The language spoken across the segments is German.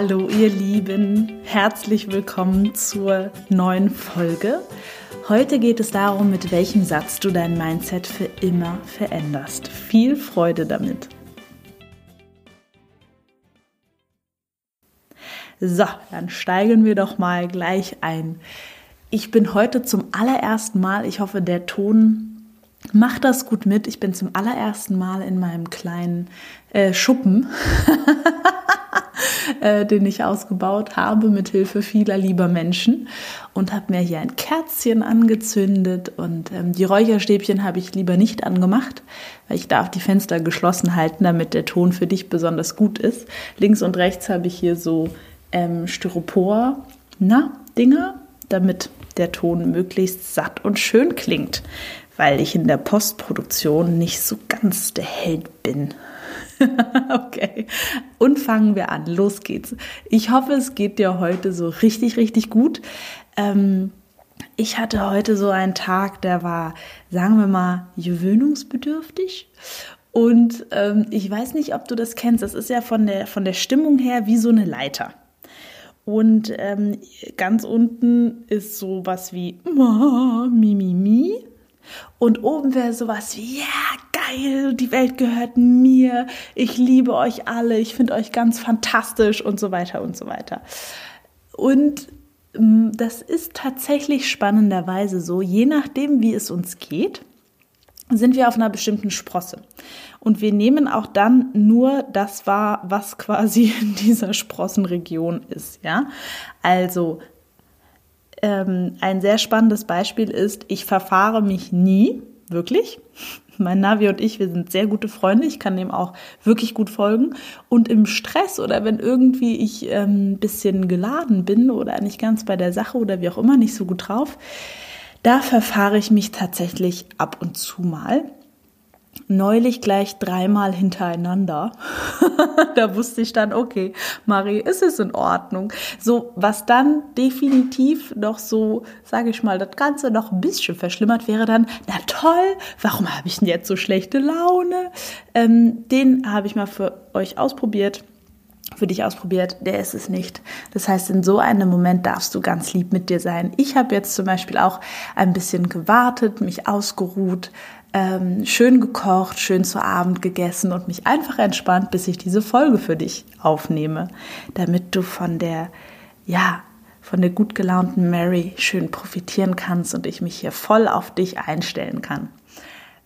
Hallo ihr Lieben, herzlich willkommen zur neuen Folge. Heute geht es darum, mit welchem Satz du dein Mindset für immer veränderst. Viel Freude damit. So, dann steigen wir doch mal gleich ein. Ich bin heute zum allerersten Mal, ich hoffe, der Ton macht das gut mit. Ich bin zum allerersten Mal in meinem kleinen äh, Schuppen äh, den ich ausgebaut habe mit Hilfe vieler lieber Menschen und habe mir hier ein Kerzchen angezündet und ähm, die Räucherstäbchen habe ich lieber nicht angemacht, weil ich darf die Fenster geschlossen halten, damit der Ton für dich besonders gut ist. Links und rechts habe ich hier so ähm, Styropor, na, Dinger, damit der Ton möglichst satt und schön klingt, weil ich in der Postproduktion nicht so ganz der Held bin. okay. Und fangen wir an. Los geht's. Ich hoffe, es geht dir heute so richtig, richtig gut. Ähm, ich hatte heute so einen Tag, der war, sagen wir mal, gewöhnungsbedürftig. Und ähm, ich weiß nicht, ob du das kennst. Das ist ja von der, von der Stimmung her wie so eine Leiter. Und ähm, ganz unten ist so was wie mi, mi, mi. Und oben wäre sowas wie, ja, geil, die Welt gehört mir, ich liebe euch alle, ich finde euch ganz fantastisch und so weiter und so weiter. Und mm, das ist tatsächlich spannenderweise so, je nachdem, wie es uns geht, sind wir auf einer bestimmten Sprosse. Und wir nehmen auch dann nur das wahr, was quasi in dieser Sprossenregion ist, ja. Also ähm, ein sehr spannendes Beispiel ist, ich verfahre mich nie, wirklich. Mein Navi und ich, wir sind sehr gute Freunde. Ich kann dem auch wirklich gut folgen. Und im Stress oder wenn irgendwie ich ein ähm, bisschen geladen bin oder nicht ganz bei der Sache oder wie auch immer nicht so gut drauf, da verfahre ich mich tatsächlich ab und zu mal neulich gleich dreimal hintereinander. da wusste ich dann, okay, Marie, ist es in Ordnung. So, was dann definitiv noch so, sage ich mal, das Ganze noch ein bisschen verschlimmert wäre dann, na toll, warum habe ich denn jetzt so schlechte Laune? Ähm, den habe ich mal für euch ausprobiert für dich ausprobiert, der ist es nicht. Das heißt, in so einem Moment darfst du ganz lieb mit dir sein. Ich habe jetzt zum Beispiel auch ein bisschen gewartet, mich ausgeruht, ähm, schön gekocht, schön zu Abend gegessen und mich einfach entspannt, bis ich diese Folge für dich aufnehme, damit du von der, ja, von der gut gelaunten Mary schön profitieren kannst und ich mich hier voll auf dich einstellen kann.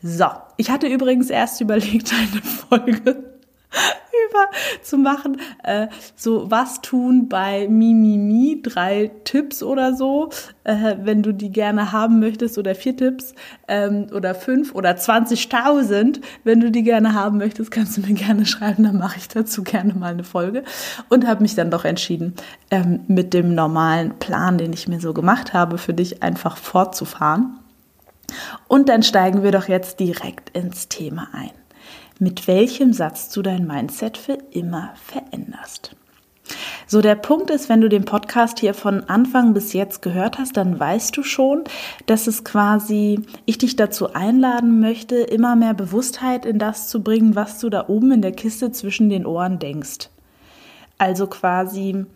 So, ich hatte übrigens erst überlegt, eine Folge über zu machen. Äh, so was tun bei Mimimi, drei Tipps oder so, äh, wenn du die gerne haben möchtest oder vier Tipps ähm, oder fünf oder 20.000, wenn du die gerne haben möchtest, kannst du mir gerne schreiben, dann mache ich dazu gerne mal eine Folge und habe mich dann doch entschieden, ähm, mit dem normalen Plan, den ich mir so gemacht habe, für dich einfach fortzufahren. Und dann steigen wir doch jetzt direkt ins Thema ein mit welchem Satz du dein Mindset für immer veränderst. So, der Punkt ist, wenn du den Podcast hier von Anfang bis jetzt gehört hast, dann weißt du schon, dass es quasi, ich dich dazu einladen möchte, immer mehr Bewusstheit in das zu bringen, was du da oben in der Kiste zwischen den Ohren denkst. Also quasi,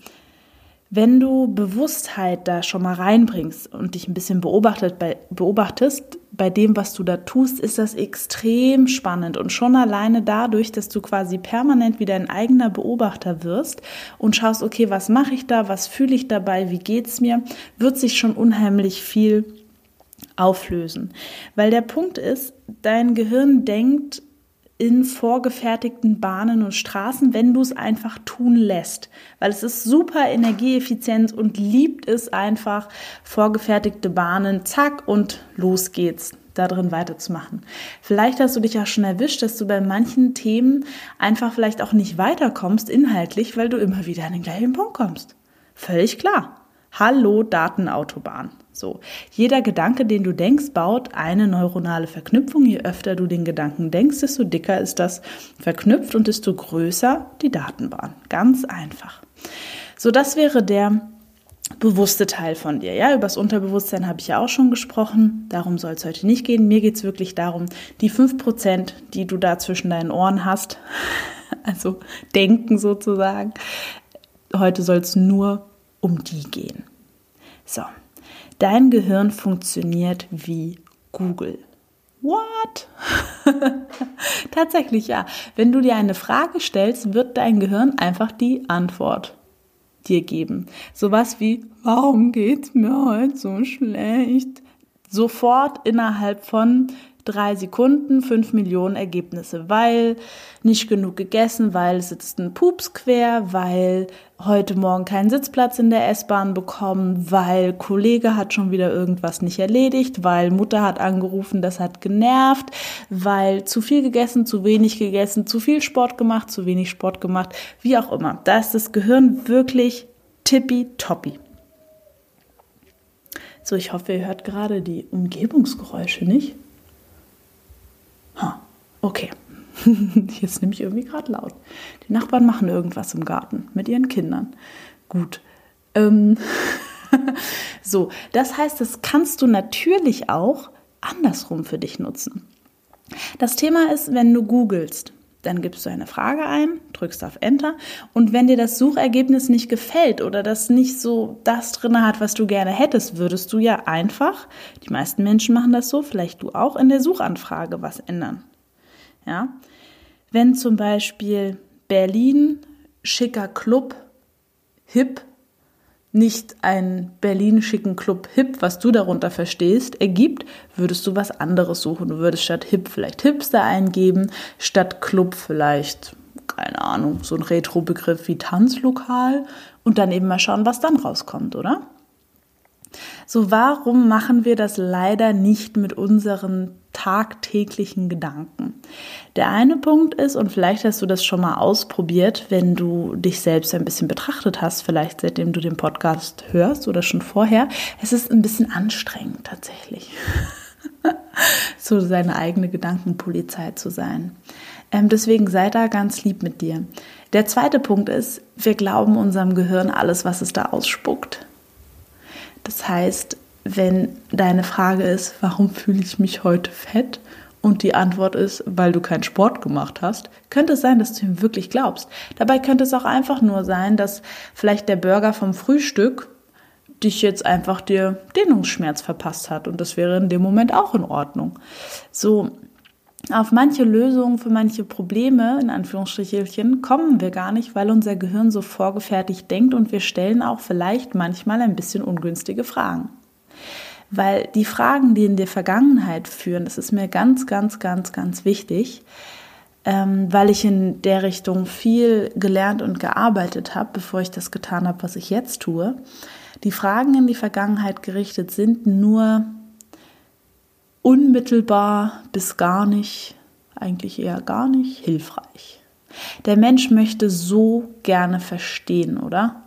wenn du Bewusstheit da schon mal reinbringst und dich ein bisschen beobachtet beobachtest bei dem, was du da tust, ist das extrem spannend. Und schon alleine dadurch, dass du quasi permanent wieder ein eigener Beobachter wirst und schaust, okay, was mache ich da, was fühle ich dabei, wie geht's mir, wird sich schon unheimlich viel auflösen. Weil der Punkt ist, dein Gehirn denkt in vorgefertigten Bahnen und Straßen, wenn du es einfach tun lässt. Weil es ist super energieeffizient und liebt es einfach, vorgefertigte Bahnen, zack und los geht's, da drin weiterzumachen. Vielleicht hast du dich ja schon erwischt, dass du bei manchen Themen einfach vielleicht auch nicht weiterkommst inhaltlich, weil du immer wieder an den gleichen Punkt kommst. Völlig klar. Hallo Datenautobahn. So, jeder Gedanke, den du denkst, baut eine neuronale Verknüpfung. Je öfter du den Gedanken denkst, desto dicker ist das verknüpft und desto größer die Datenbahn. Ganz einfach. So, das wäre der bewusste Teil von dir. Ja, über das Unterbewusstsein habe ich ja auch schon gesprochen. Darum soll es heute nicht gehen. Mir geht es wirklich darum, die fünf Prozent, die du da zwischen deinen Ohren hast, also denken sozusagen, heute soll es nur um die gehen. So, dein Gehirn funktioniert wie Google. What? Tatsächlich ja. Wenn du dir eine Frage stellst, wird dein Gehirn einfach die Antwort dir geben. Sowas wie, warum geht's mir heute so schlecht? Sofort innerhalb von drei Sekunden fünf Millionen Ergebnisse, weil nicht genug gegessen, weil sitzt ein Pups quer, weil heute Morgen keinen Sitzplatz in der S-Bahn bekommen, weil Kollege hat schon wieder irgendwas nicht erledigt, weil Mutter hat angerufen, das hat genervt, weil zu viel gegessen, zu wenig gegessen, zu viel Sport gemacht, zu wenig Sport gemacht, wie auch immer. Da ist das Gehirn wirklich tippitoppi. So, ich hoffe, ihr hört gerade die Umgebungsgeräusche nicht. Okay. Jetzt nehme ich irgendwie gerade laut. Die Nachbarn machen irgendwas im Garten mit ihren Kindern. Gut. Ähm so, das heißt, das kannst du natürlich auch andersrum für dich nutzen. Das Thema ist, wenn du googelst, dann gibst du eine Frage ein, drückst auf Enter und wenn dir das Suchergebnis nicht gefällt oder das nicht so das drin hat, was du gerne hättest, würdest du ja einfach, die meisten Menschen machen das so, vielleicht du auch in der Suchanfrage was ändern. Ja? Wenn zum Beispiel Berlin, schicker Club, hip nicht einen Berlin-schicken Club Hip, was du darunter verstehst, ergibt, würdest du was anderes suchen. Du würdest statt Hip vielleicht Hipster eingeben, statt Club vielleicht, keine Ahnung, so ein Retro-Begriff wie Tanzlokal und dann eben mal schauen, was dann rauskommt, oder? So, warum machen wir das leider nicht mit unseren tagtäglichen Gedanken? Der eine Punkt ist, und vielleicht hast du das schon mal ausprobiert, wenn du dich selbst ein bisschen betrachtet hast, vielleicht seitdem du den Podcast hörst oder schon vorher, es ist ein bisschen anstrengend tatsächlich. so seine eigene Gedankenpolizei zu sein. Ähm, deswegen sei da ganz lieb mit dir. Der zweite Punkt ist, wir glauben unserem Gehirn alles, was es da ausspuckt. Das heißt, wenn deine Frage ist, warum fühle ich mich heute fett? Und die Antwort ist, weil du keinen Sport gemacht hast, könnte es sein, dass du ihm wirklich glaubst. Dabei könnte es auch einfach nur sein, dass vielleicht der Burger vom Frühstück dich jetzt einfach dir Dehnungsschmerz verpasst hat und das wäre in dem Moment auch in Ordnung. So, auf manche Lösungen für manche Probleme, in Anführungsstrichelchen, kommen wir gar nicht, weil unser Gehirn so vorgefertigt denkt und wir stellen auch vielleicht manchmal ein bisschen ungünstige Fragen. Weil die Fragen, die in der Vergangenheit führen, das ist mir ganz, ganz, ganz, ganz wichtig, ähm, weil ich in der Richtung viel gelernt und gearbeitet habe, bevor ich das getan habe, was ich jetzt tue. Die Fragen in die Vergangenheit gerichtet sind nur unmittelbar bis gar nicht, eigentlich eher gar nicht hilfreich. Der Mensch möchte so gerne verstehen, oder?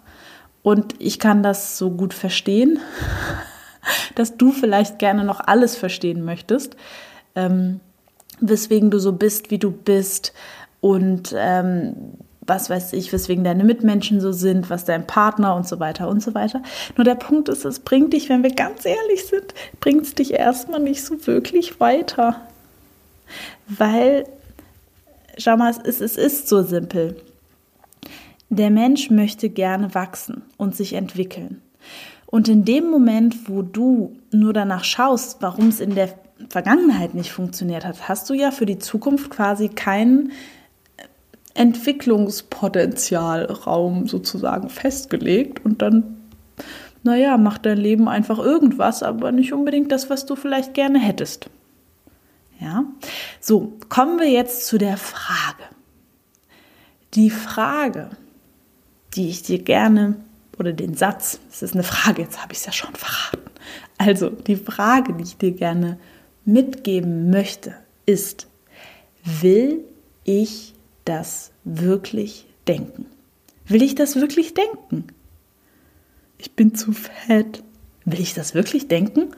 Und ich kann das so gut verstehen, dass du vielleicht gerne noch alles verstehen möchtest, ähm, weswegen du so bist, wie du bist und ähm, was weiß ich, weswegen deine Mitmenschen so sind, was dein Partner und so weiter und so weiter. Nur der Punkt ist, es bringt dich, wenn wir ganz ehrlich sind, bringt es dich erstmal nicht so wirklich weiter. Weil, schau mal, es ist, es ist so simpel. Der Mensch möchte gerne wachsen und sich entwickeln. Und in dem Moment, wo du nur danach schaust, warum es in der Vergangenheit nicht funktioniert hat, hast du ja für die Zukunft quasi keinen Entwicklungspotenzialraum sozusagen festgelegt und dann, naja, macht dein Leben einfach irgendwas, aber nicht unbedingt das, was du vielleicht gerne hättest. Ja, so kommen wir jetzt zu der Frage. Die Frage, die ich dir gerne, oder den Satz, es ist eine Frage, jetzt habe ich es ja schon verraten. Also die Frage, die ich dir gerne mitgeben möchte, ist, will ich das wirklich denken? Will ich das wirklich denken? Ich bin zu fett. Will ich das wirklich denken?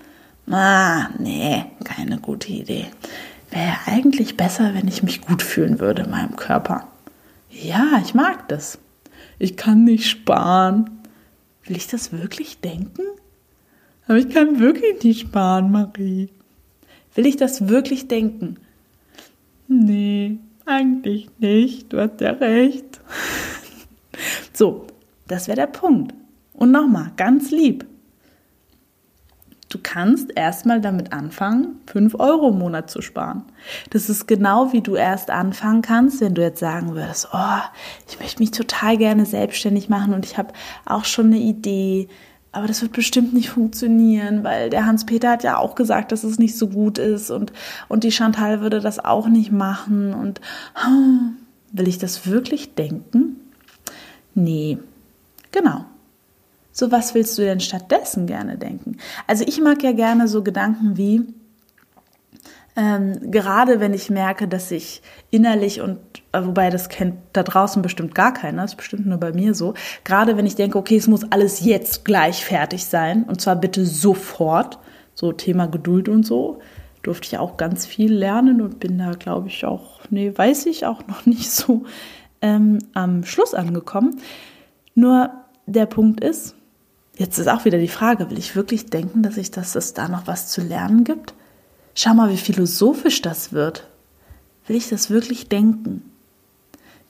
Ah, nee, keine gute Idee. Wäre eigentlich besser, wenn ich mich gut fühlen würde in meinem Körper. Ja, ich mag das. Ich kann nicht sparen. Will ich das wirklich denken? Aber ich kann wirklich nicht sparen, Marie. Will ich das wirklich denken? Nee, eigentlich nicht, du hast ja recht. So, Das wäre der Punkt. Und nochmal, ganz lieb. Du kannst erstmal damit anfangen, 5 Euro im Monat zu sparen. Das ist genau wie du erst anfangen kannst, wenn du jetzt sagen würdest, oh, ich möchte mich total gerne selbstständig machen und ich habe auch schon eine Idee, aber das wird bestimmt nicht funktionieren, weil der Hans-Peter hat ja auch gesagt, dass es nicht so gut ist und, und die Chantal würde das auch nicht machen und oh, will ich das wirklich denken? Nee, genau. So, was willst du denn stattdessen gerne denken? Also ich mag ja gerne so Gedanken wie, ähm, gerade wenn ich merke, dass ich innerlich und äh, wobei das kennt da draußen bestimmt gar keiner, ist bestimmt nur bei mir so, gerade wenn ich denke, okay, es muss alles jetzt gleich fertig sein und zwar bitte sofort, so Thema Geduld und so, durfte ich auch ganz viel lernen und bin da, glaube ich, auch, nee, weiß ich auch noch nicht so ähm, am Schluss angekommen. Nur der Punkt ist, Jetzt ist auch wieder die Frage, will ich wirklich denken, dass ich, dass es da noch was zu lernen gibt? Schau mal, wie philosophisch das wird. Will ich das wirklich denken?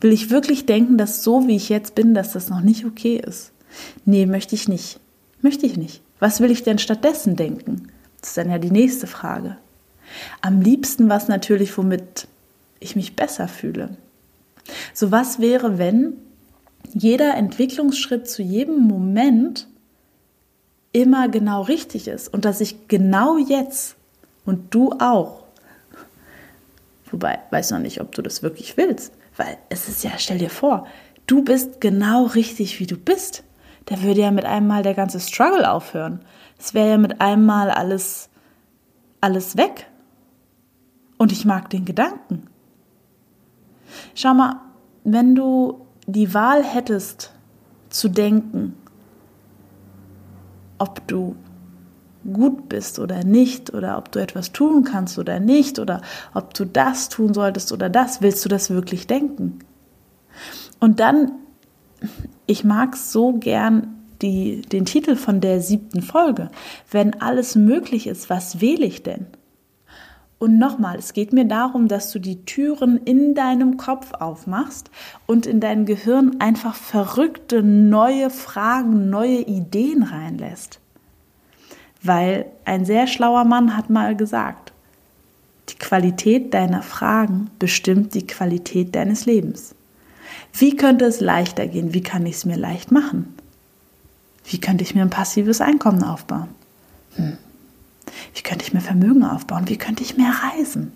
Will ich wirklich denken, dass so wie ich jetzt bin, dass das noch nicht okay ist? Nee, möchte ich nicht. Möchte ich nicht. Was will ich denn stattdessen denken? Das ist dann ja die nächste Frage. Am liebsten was natürlich, womit ich mich besser fühle. So was wäre, wenn jeder Entwicklungsschritt zu jedem Moment immer genau richtig ist und dass ich genau jetzt und du auch, wobei weiß noch nicht, ob du das wirklich willst, weil es ist ja, stell dir vor, du bist genau richtig, wie du bist. Da würde ja mit einem Mal der ganze Struggle aufhören. Es wäre ja mit einem Mal alles, alles weg. Und ich mag den Gedanken. Schau mal, wenn du die Wahl hättest zu denken, ob du gut bist oder nicht oder ob du etwas tun kannst oder nicht oder ob du das tun solltest oder das, willst du das wirklich denken? Und dann, ich mag so gern die, den Titel von der siebten Folge, wenn alles möglich ist, was wähle ich denn? Und nochmal, es geht mir darum, dass du die Türen in deinem Kopf aufmachst und in dein Gehirn einfach verrückte neue Fragen, neue Ideen reinlässt. Weil ein sehr schlauer Mann hat mal gesagt, die Qualität deiner Fragen bestimmt die Qualität deines Lebens. Wie könnte es leichter gehen? Wie kann ich es mir leicht machen? Wie könnte ich mir ein passives Einkommen aufbauen? Hm. Wie könnte ich mir Vermögen aufbauen? Wie könnte ich mehr reisen?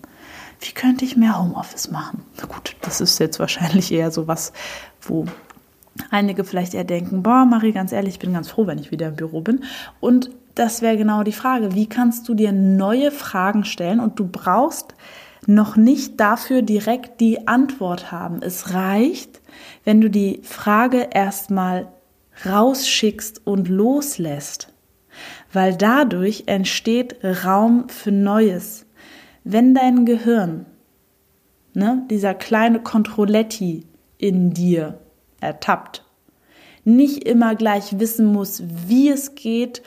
Wie könnte ich mehr Homeoffice machen? Na gut, das ist jetzt wahrscheinlich eher so was, wo einige vielleicht eher denken, boah, Marie, ganz ehrlich, ich bin ganz froh, wenn ich wieder im Büro bin. Und das wäre genau die Frage. Wie kannst du dir neue Fragen stellen und du brauchst noch nicht dafür direkt die Antwort haben. Es reicht, wenn du die Frage erstmal rausschickst und loslässt weil dadurch entsteht Raum für Neues. Wenn dein Gehirn, ne, dieser kleine Kontrolletti in dir ertappt, nicht immer gleich wissen muss, wie es geht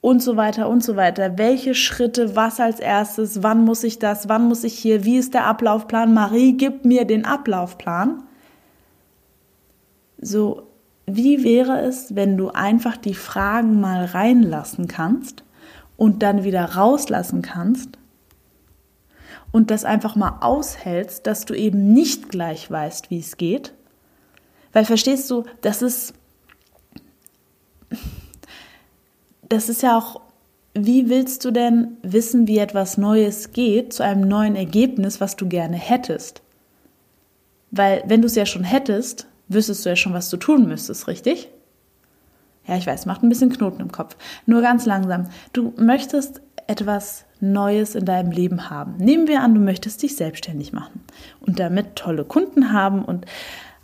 und so weiter und so weiter. Welche Schritte, was als erstes, wann muss ich das, wann muss ich hier, wie ist der Ablaufplan? Marie, gib mir den Ablaufplan. So wie wäre es, wenn du einfach die Fragen mal reinlassen kannst und dann wieder rauslassen kannst und das einfach mal aushältst, dass du eben nicht gleich weißt, wie es geht? Weil verstehst du, das ist das ist ja auch wie willst du denn wissen, wie etwas Neues geht zu einem neuen Ergebnis, was du gerne hättest? Weil wenn du es ja schon hättest, wüsstest du ja schon, was du tun müsstest, richtig? Ja, ich weiß, macht ein bisschen Knoten im Kopf. Nur ganz langsam. Du möchtest etwas Neues in deinem Leben haben. Nehmen wir an, du möchtest dich selbstständig machen und damit tolle Kunden haben und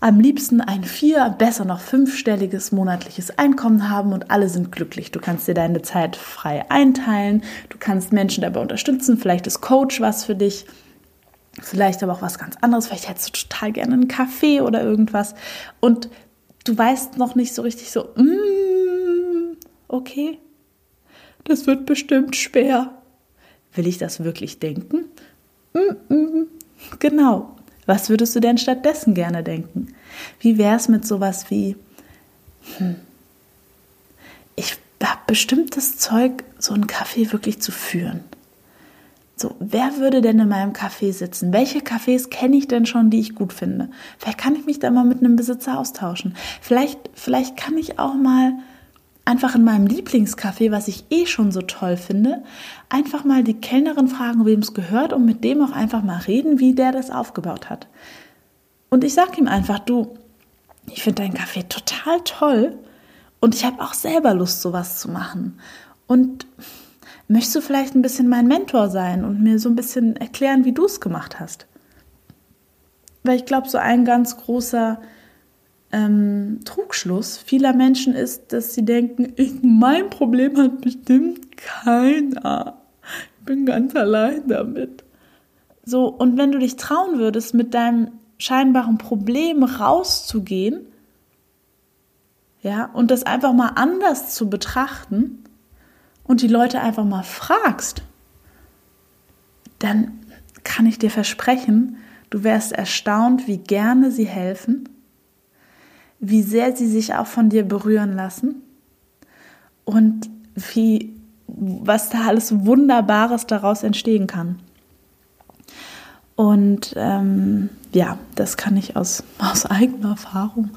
am liebsten ein vier, besser noch fünfstelliges monatliches Einkommen haben und alle sind glücklich. Du kannst dir deine Zeit frei einteilen, du kannst Menschen dabei unterstützen, vielleicht ist Coach was für dich vielleicht aber auch was ganz anderes. Vielleicht hättest du total gerne einen Kaffee oder irgendwas. Und du weißt noch nicht so richtig so, mm, okay, das wird bestimmt schwer. Will ich das wirklich denken? Mm, mm, genau. Was würdest du denn stattdessen gerne denken? Wie wäre es mit sowas wie, hm, ich habe bestimmt das Zeug, so einen Kaffee wirklich zu führen. So, wer würde denn in meinem Café sitzen? Welche Cafés kenne ich denn schon, die ich gut finde? Vielleicht kann ich mich da mal mit einem Besitzer austauschen. Vielleicht, vielleicht kann ich auch mal einfach in meinem Lieblingscafé, was ich eh schon so toll finde, einfach mal die Kellnerin fragen, wem es gehört und mit dem auch einfach mal reden, wie der das aufgebaut hat. Und ich sage ihm einfach, du, ich finde dein Kaffee total toll und ich habe auch selber Lust, sowas zu machen. Und möchtest du vielleicht ein bisschen mein Mentor sein und mir so ein bisschen erklären, wie du es gemacht hast? Weil ich glaube, so ein ganz großer ähm, Trugschluss vieler Menschen ist, dass sie denken, ich, mein Problem hat bestimmt keiner. Ich bin ganz allein damit. So, und wenn du dich trauen würdest, mit deinem scheinbaren Problem rauszugehen, ja, und das einfach mal anders zu betrachten, und die Leute einfach mal fragst, dann kann ich dir versprechen, du wärst erstaunt, wie gerne sie helfen, wie sehr sie sich auch von dir berühren lassen und wie, was da alles Wunderbares daraus entstehen kann. Und ähm, ja, das kann ich aus, aus eigener Erfahrung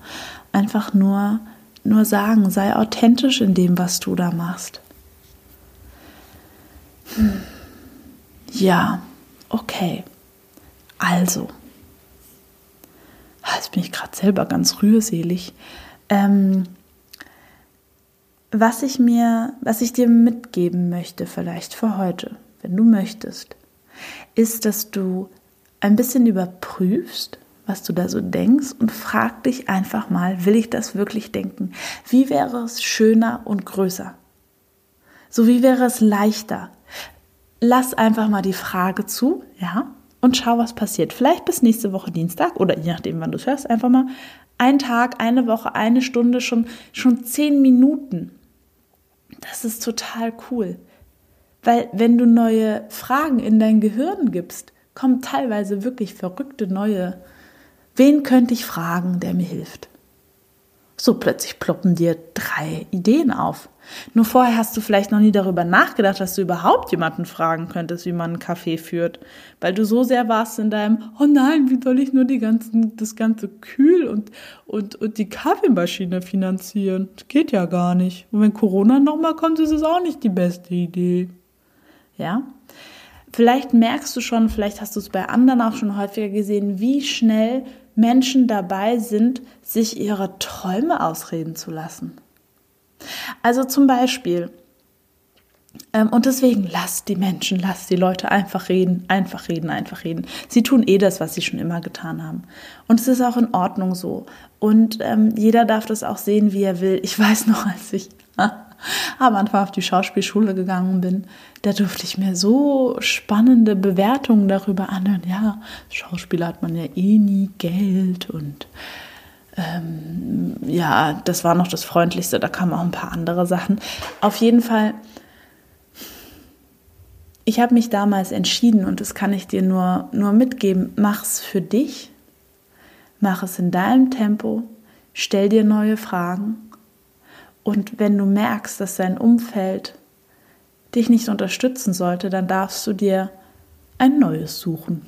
einfach nur, nur sagen. Sei authentisch in dem, was du da machst. Hm. Ja, okay. Also, jetzt bin ich gerade selber ganz rührselig. Ähm, was ich mir, was ich dir mitgeben möchte, vielleicht für heute, wenn du möchtest, ist, dass du ein bisschen überprüfst, was du da so denkst und frag dich einfach mal, will ich das wirklich denken? Wie wäre es schöner und größer? So wie wäre es leichter? lass einfach mal die Frage zu, ja, und schau, was passiert. Vielleicht bis nächste Woche Dienstag oder je nachdem, wann du es hörst, einfach mal ein Tag, eine Woche, eine Stunde, schon, schon zehn Minuten. Das ist total cool. Weil wenn du neue Fragen in dein Gehirn gibst, kommen teilweise wirklich verrückte neue. Wen könnte ich fragen, der mir hilft? So plötzlich ploppen dir drei Ideen auf. Nur vorher hast du vielleicht noch nie darüber nachgedacht, dass du überhaupt jemanden fragen könntest, wie man einen Kaffee führt, weil du so sehr warst in deinem, oh nein, wie soll ich nur die ganzen, das ganze Kühl und, und, und die Kaffeemaschine finanzieren? Das geht ja gar nicht. Und wenn Corona nochmal kommt, ist es auch nicht die beste Idee. Ja? Vielleicht merkst du schon, vielleicht hast du es bei anderen auch schon häufiger gesehen, wie schnell Menschen dabei sind, sich ihre Träume ausreden zu lassen. Also zum Beispiel, ähm, und deswegen lasst die Menschen, lasst die Leute einfach reden, einfach reden, einfach reden. Sie tun eh das, was sie schon immer getan haben. Und es ist auch in Ordnung so. Und ähm, jeder darf das auch sehen, wie er will. Ich weiß noch, als ich am Anfang auf die Schauspielschule gegangen bin, da durfte ich mir so spannende Bewertungen darüber anhören. Ja, Schauspieler hat man ja eh nie Geld und ähm, ja, das war noch das Freundlichste, da kamen auch ein paar andere Sachen. Auf jeden Fall, ich habe mich damals entschieden und das kann ich dir nur, nur mitgeben, mach es für dich, mach es in deinem Tempo, stell dir neue Fragen und wenn du merkst, dass dein Umfeld dich nicht unterstützen sollte, dann darfst du dir ein neues suchen.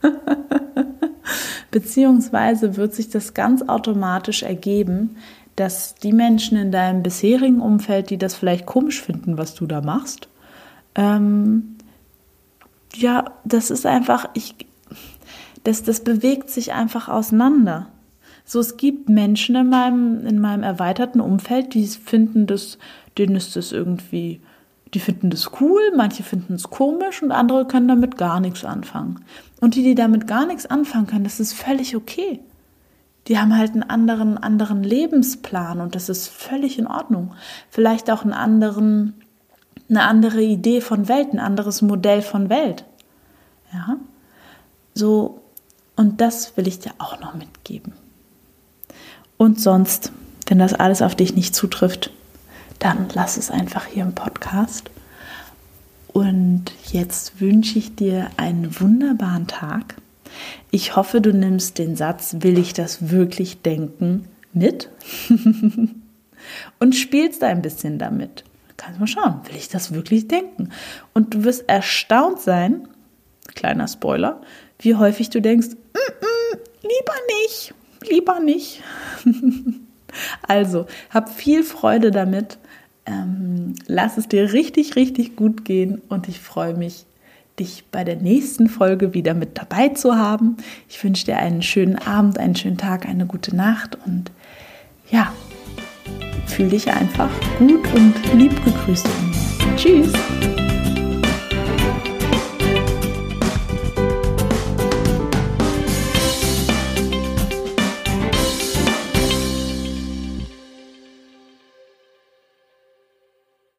Beziehungsweise wird sich das ganz automatisch ergeben, dass die Menschen in deinem bisherigen Umfeld, die das vielleicht komisch finden, was du da machst, ähm, ja, das ist einfach, ich, das, das bewegt sich einfach auseinander. So, es gibt Menschen in meinem, in meinem erweiterten Umfeld, die finden das, denen ist das irgendwie die finden das cool, manche finden es komisch und andere können damit gar nichts anfangen. Und die, die damit gar nichts anfangen können, das ist völlig okay. Die haben halt einen anderen, anderen Lebensplan und das ist völlig in Ordnung. Vielleicht auch einen anderen, eine andere Idee von Welt, ein anderes Modell von Welt. Ja, so, und das will ich dir auch noch mitgeben. Und sonst, wenn das alles auf dich nicht zutrifft, dann lass es einfach hier im Podcast. Und jetzt wünsche ich dir einen wunderbaren Tag. Ich hoffe, du nimmst den Satz, will ich das wirklich denken, mit und spielst ein bisschen damit. Kannst mal schauen, will ich das wirklich denken? Und du wirst erstaunt sein, kleiner Spoiler, wie häufig du denkst, mm -mm, lieber nicht, lieber nicht. also, hab viel Freude damit. Ähm, lass es dir richtig, richtig gut gehen und ich freue mich, dich bei der nächsten Folge wieder mit dabei zu haben. Ich wünsche dir einen schönen Abend, einen schönen Tag, eine gute Nacht und ja, fühl dich einfach gut und lieb gegrüßt. Tschüss!